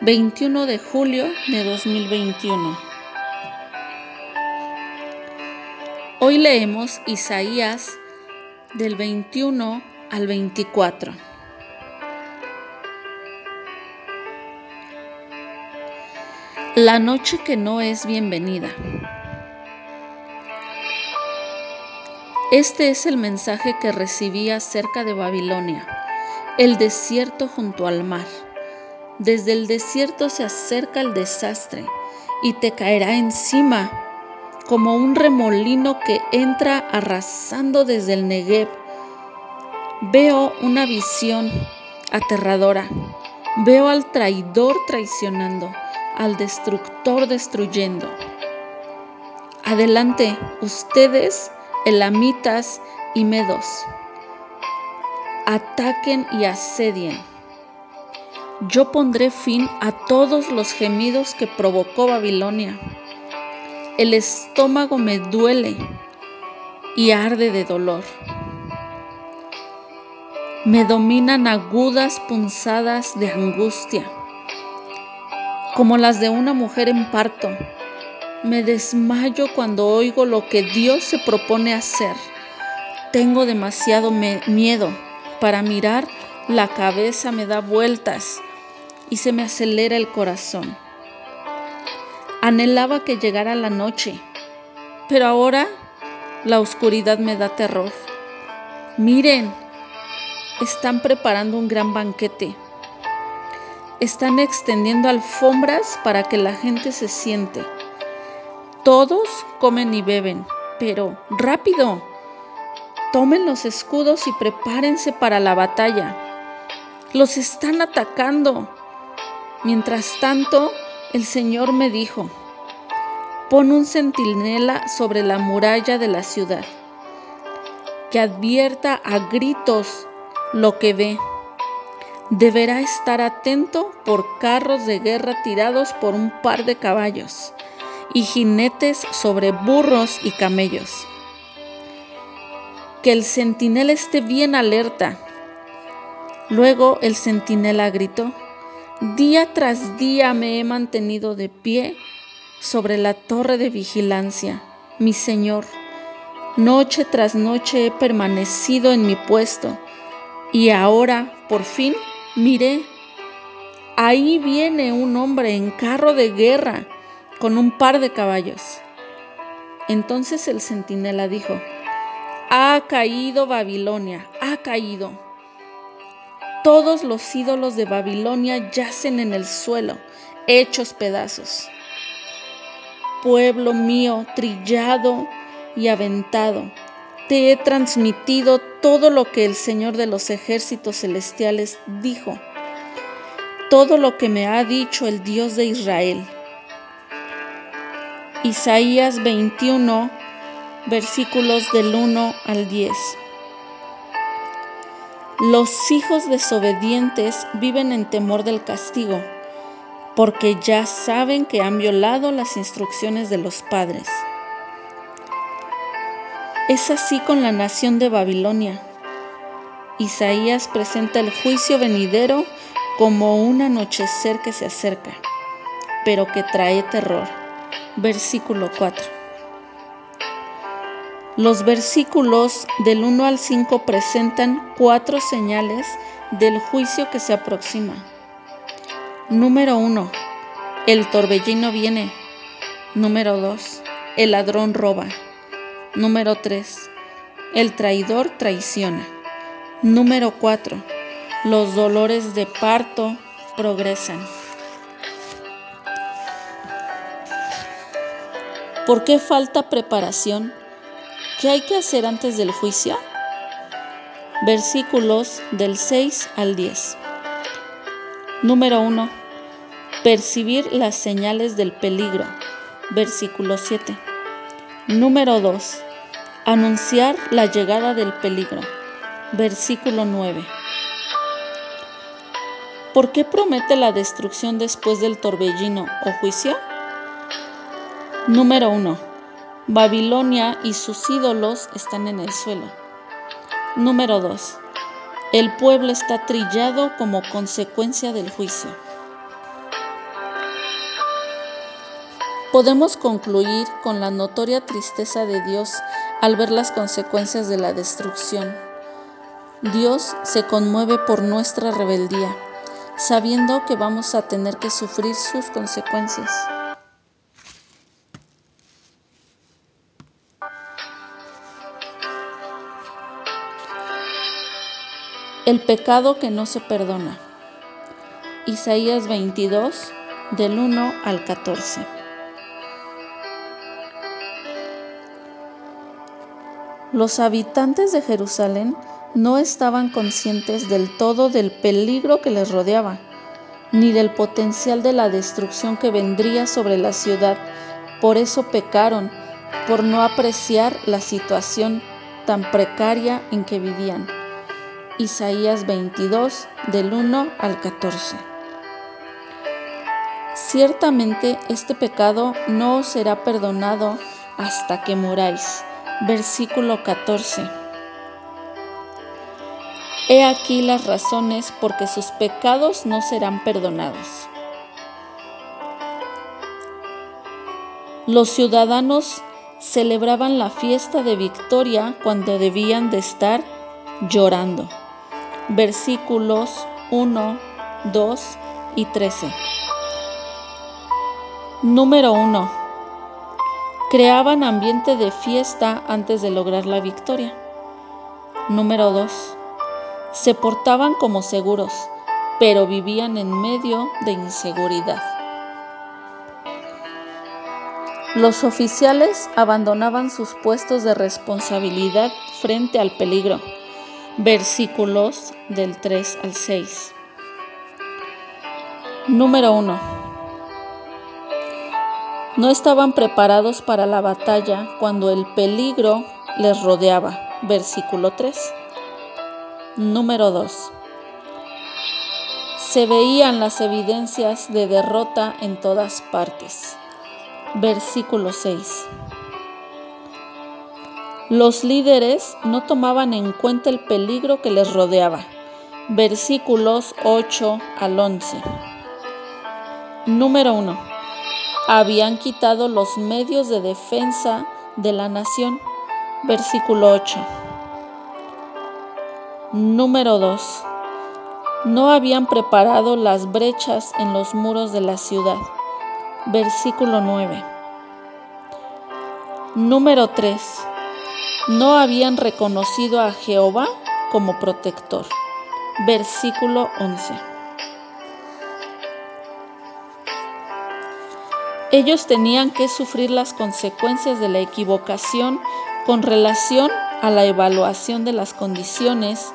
21 de julio de 2021. Hoy leemos Isaías del 21 al 24. La noche que no es bienvenida. Este es el mensaje que recibí acerca de Babilonia, el desierto junto al mar desde el desierto se acerca el desastre y te caerá encima como un remolino que entra arrasando desde el Negev. Veo una visión aterradora. Veo al traidor traicionando, al destructor destruyendo. Adelante, ustedes, elamitas y medos. Ataquen y asedien yo pondré fin a todos los gemidos que provocó Babilonia. El estómago me duele y arde de dolor. Me dominan agudas punzadas de angustia, como las de una mujer en parto. Me desmayo cuando oigo lo que Dios se propone hacer. Tengo demasiado miedo para mirar, la cabeza me da vueltas y se me acelera el corazón. Anhelaba que llegara la noche, pero ahora la oscuridad me da terror. Miren, están preparando un gran banquete. Están extendiendo alfombras para que la gente se siente. Todos comen y beben, pero rápido. Tomen los escudos y prepárense para la batalla. Los están atacando. Mientras tanto, el Señor me dijo, pon un centinela sobre la muralla de la ciudad, que advierta a gritos lo que ve. Deberá estar atento por carros de guerra tirados por un par de caballos y jinetes sobre burros y camellos. Que el centinela esté bien alerta. Luego el centinela gritó, Día tras día me he mantenido de pie sobre la torre de vigilancia, mi Señor. Noche tras noche he permanecido en mi puesto y ahora, por fin, miré. Ahí viene un hombre en carro de guerra con un par de caballos. Entonces el centinela dijo, ha caído Babilonia, ha caído todos los ídolos de Babilonia yacen en el suelo, hechos pedazos. Pueblo mío, trillado y aventado, te he transmitido todo lo que el Señor de los ejércitos celestiales dijo, todo lo que me ha dicho el Dios de Israel. Isaías 21, versículos del 1 al 10. Los hijos desobedientes viven en temor del castigo, porque ya saben que han violado las instrucciones de los padres. Es así con la nación de Babilonia. Isaías presenta el juicio venidero como un anochecer que se acerca, pero que trae terror. Versículo 4. Los versículos del 1 al 5 presentan cuatro señales del juicio que se aproxima. Número 1. El torbellino viene. Número 2. El ladrón roba. Número 3. El traidor traiciona. Número 4. Los dolores de parto progresan. ¿Por qué falta preparación? ¿Qué hay que hacer antes del juicio? Versículos del 6 al 10. Número 1. Percibir las señales del peligro. versículo 7. Número 2. Anunciar la llegada del peligro, versículo 9. ¿Por qué promete la destrucción después del torbellino o juicio? Número 1. Babilonia y sus ídolos están en el suelo. Número 2. El pueblo está trillado como consecuencia del juicio. Podemos concluir con la notoria tristeza de Dios al ver las consecuencias de la destrucción. Dios se conmueve por nuestra rebeldía, sabiendo que vamos a tener que sufrir sus consecuencias. El pecado que no se perdona. Isaías 22, del 1 al 14. Los habitantes de Jerusalén no estaban conscientes del todo del peligro que les rodeaba, ni del potencial de la destrucción que vendría sobre la ciudad. Por eso pecaron, por no apreciar la situación tan precaria en que vivían. Isaías 22 del 1 al 14. Ciertamente este pecado no os será perdonado hasta que moráis. Versículo 14. He aquí las razones porque sus pecados no serán perdonados. Los ciudadanos celebraban la fiesta de victoria cuando debían de estar llorando versículos 1, 2 y 13. Número 1. Creaban ambiente de fiesta antes de lograr la victoria. Número 2. Se portaban como seguros, pero vivían en medio de inseguridad. Los oficiales abandonaban sus puestos de responsabilidad frente al peligro versículos del 3 al 6. Número 1. No estaban preparados para la batalla cuando el peligro les rodeaba. Versículo 3. Número 2. Se veían las evidencias de derrota en todas partes. Versículo 6. Los líderes no tomaban en cuenta el peligro que les rodeaba. Versículos 8 al 11. Número 1. Habían quitado los medios de defensa de la nación. Versículo 8. Número 2. No habían preparado las brechas en los muros de la ciudad. Versículo 9. Número 3 no habían reconocido a Jehová como protector. Versículo 11. Ellos tenían que sufrir las consecuencias de la equivocación con relación a la evaluación de las condiciones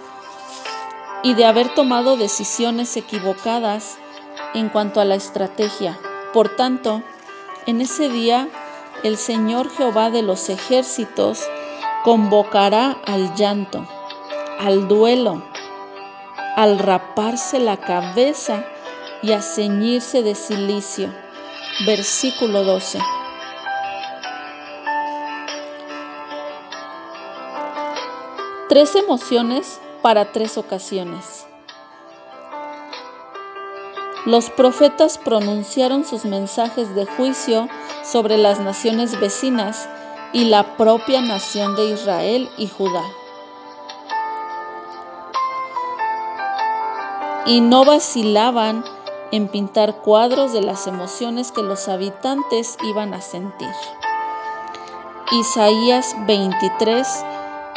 y de haber tomado decisiones equivocadas en cuanto a la estrategia. Por tanto, en ese día el Señor Jehová de los ejércitos convocará al llanto, al duelo, al raparse la cabeza y a ceñirse de silicio. Versículo 12. Tres emociones para tres ocasiones. Los profetas pronunciaron sus mensajes de juicio sobre las naciones vecinas y la propia nación de Israel y Judá. Y no vacilaban en pintar cuadros de las emociones que los habitantes iban a sentir. Isaías 23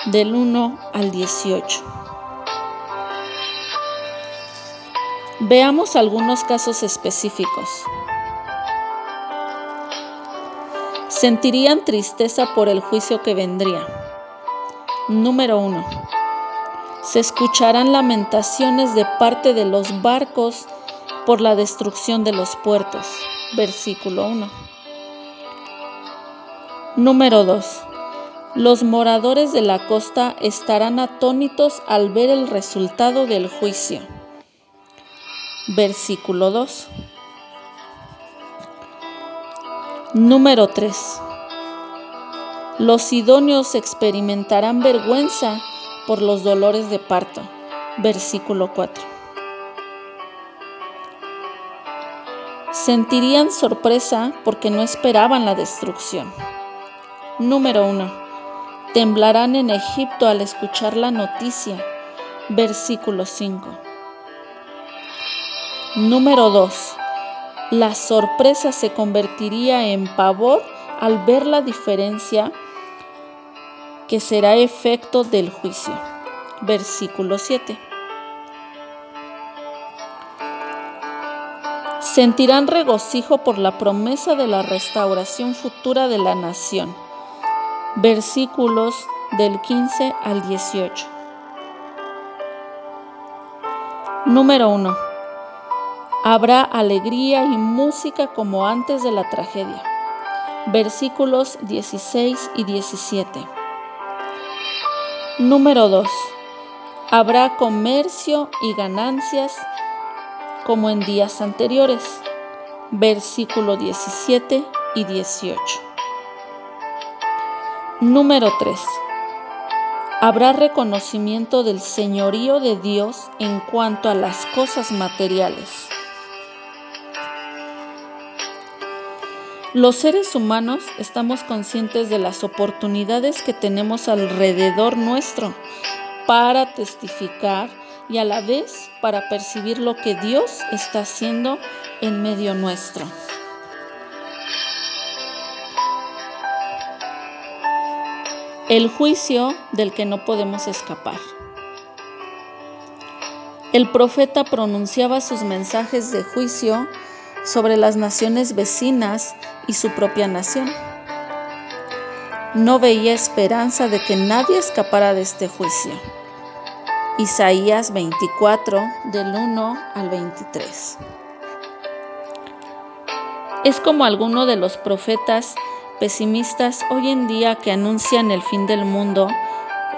del 1 al 18. Veamos algunos casos específicos. Sentirían tristeza por el juicio que vendría. Número 1. Se escucharán lamentaciones de parte de los barcos por la destrucción de los puertos. Versículo 1. Número 2. Los moradores de la costa estarán atónitos al ver el resultado del juicio. Versículo 2. Número 3. Los idóneos experimentarán vergüenza por los dolores de parto. Versículo 4. Sentirían sorpresa porque no esperaban la destrucción. Número 1. Temblarán en Egipto al escuchar la noticia. Versículo 5. Número 2. La sorpresa se convertiría en pavor al ver la diferencia que será efecto del juicio. Versículo 7. Sentirán regocijo por la promesa de la restauración futura de la nación versículos del 15 al 18. Número 1. Habrá alegría y música como antes de la tragedia. Versículos 16 y 17. Número 2. Habrá comercio y ganancias como en días anteriores. Versículo 17 y 18. Número 3. Habrá reconocimiento del señorío de Dios en cuanto a las cosas materiales. Los seres humanos estamos conscientes de las oportunidades que tenemos alrededor nuestro para testificar y a la vez para percibir lo que Dios está haciendo en medio nuestro. El juicio del que no podemos escapar. El profeta pronunciaba sus mensajes de juicio sobre las naciones vecinas y su propia nación. No veía esperanza de que nadie escapara de este juicio. Isaías 24 del 1 al 23. Es como alguno de los profetas pesimistas hoy en día que anuncian el fin del mundo,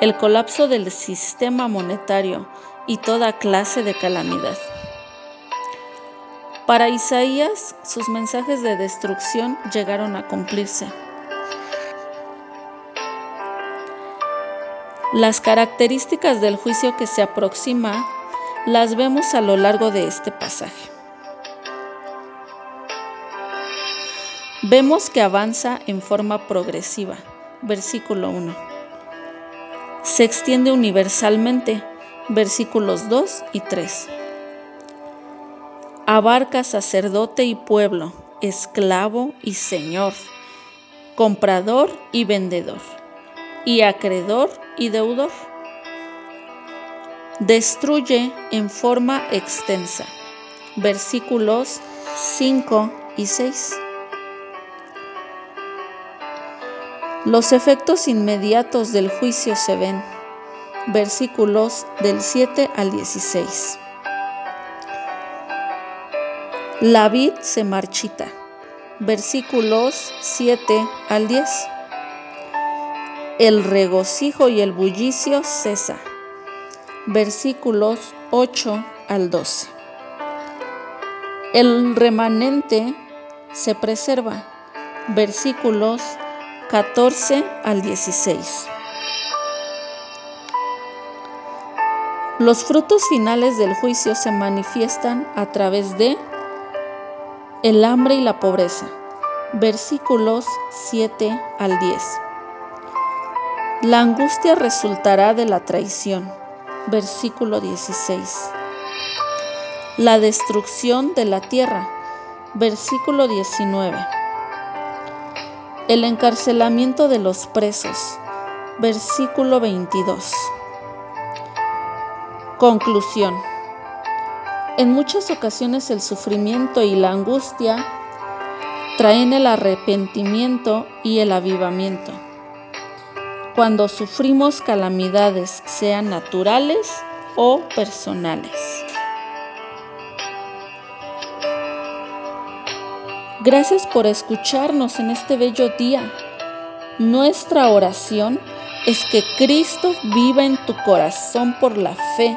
el colapso del sistema monetario y toda clase de calamidad. Para Isaías, sus mensajes de destrucción llegaron a cumplirse. Las características del juicio que se aproxima las vemos a lo largo de este pasaje. Vemos que avanza en forma progresiva. Versículo 1. Se extiende universalmente. Versículos 2 y 3. Abarca sacerdote y pueblo, esclavo y señor, comprador y vendedor, y acreedor y deudor. Destruye en forma extensa. Versículos 5 y 6. Los efectos inmediatos del juicio se ven. Versículos del 7 al 16. La vid se marchita. Versículos 7 al 10. El regocijo y el bullicio cesa. Versículos 8 al 12. El remanente se preserva. Versículos 14 al 16. Los frutos finales del juicio se manifiestan a través de el hambre y la pobreza. Versículos 7 al 10. La angustia resultará de la traición. Versículo 16. La destrucción de la tierra. Versículo 19 el encarcelamiento de los presos. Versículo 22. Conclusión. En muchas ocasiones el sufrimiento y la angustia traen el arrepentimiento y el avivamiento. Cuando sufrimos calamidades, sean naturales o personales. Gracias por escucharnos en este bello día. Nuestra oración es que Cristo viva en tu corazón por la fe